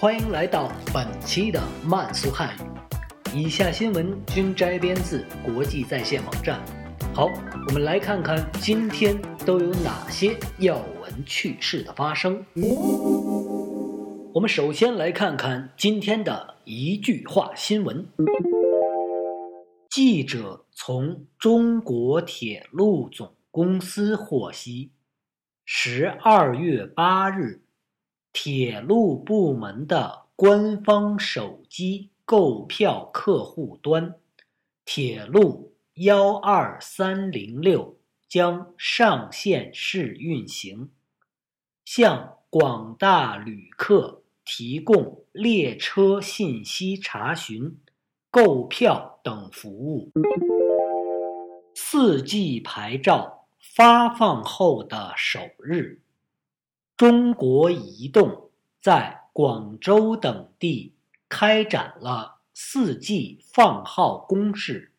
欢迎来到本期的慢速汉语。以下新闻均摘编自国际在线网站。好，我们来看看今天都有哪些要闻趣事的发生。我们首先来看看今天的一句话新闻。记者从中国铁路总公司获悉。十二月八日，铁路部门的官方手机购票客户端“铁路幺二三零六”将上线试运行，向广大旅客提供列车信息查询、购票等服务。四 G 牌照。发放后的首日，中国移动在广州等地开展了 4G 放号攻势，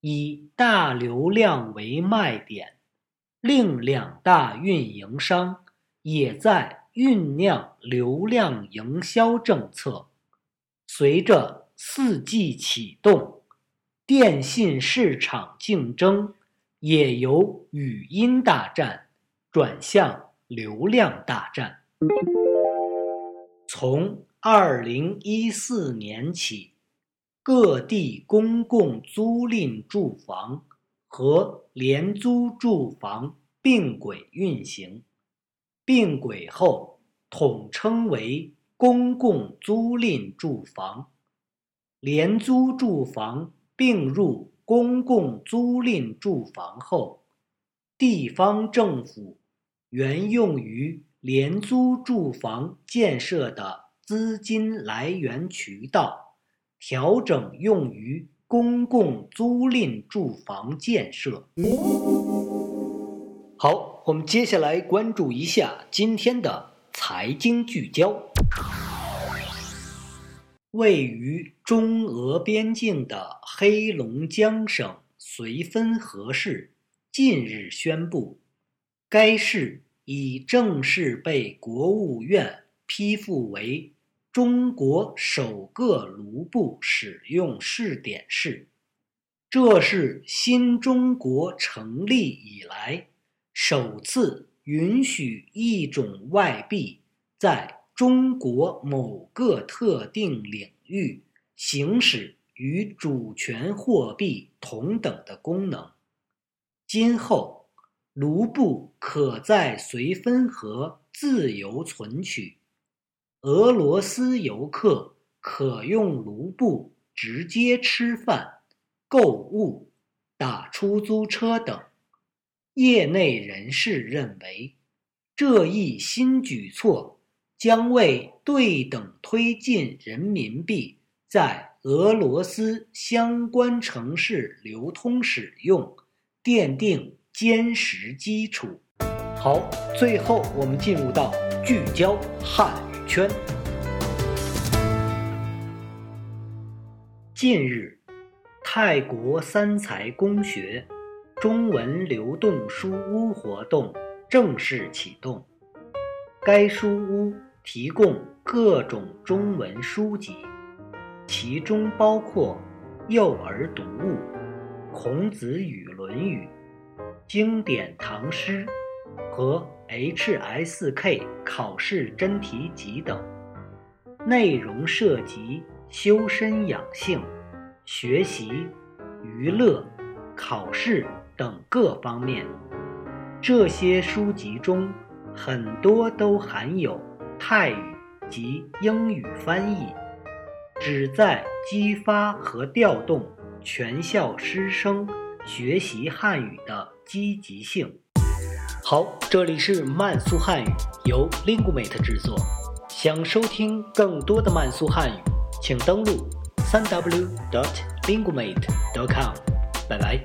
以大流量为卖点，另两大运营商也在酝酿流量营销政策。随着 4G 启动，电信市场竞争。也由语音大战转向流量大战。从二零一四年起，各地公共租赁住房和廉租住房并轨运行，并轨后统称为公共租赁住房，廉租住房并入。公共租赁住房后，地方政府原用于廉租住房建设的资金来源渠道，调整用于公共租赁住房建设。好，我们接下来关注一下今天的财经聚焦。位于中俄边境的黑龙江省绥芬河市近日宣布，该市已正式被国务院批复为中国首个卢布使用试点市，这是新中国成立以来首次允许一种外币在。中国某个特定领域行使与主权货币同等的功能。今后，卢布可在绥芬河自由存取，俄罗斯游客可用卢布直接吃饭、购物、打出租车等。业内人士认为，这一新举措。将为对等推进人民币在俄罗斯相关城市流通使用奠定坚实基础。好，最后我们进入到聚焦汉语圈。近日，泰国三才公学中文流动书屋活动正式启动，该书屋。提供各种中文书籍，其中包括幼儿读物、孔子与《论语》、经典唐诗和 HSK 考试真题集等，内容涉及修身养性、学习、娱乐、考试等各方面。这些书籍中，很多都含有。泰语及英语翻译，旨在激发和调动全校师生学习汉语的积极性。好，这里是慢速汉语，由 Lingumate 制作。想收听更多的慢速汉语，请登录 3w.dot.lingumate.com。拜拜。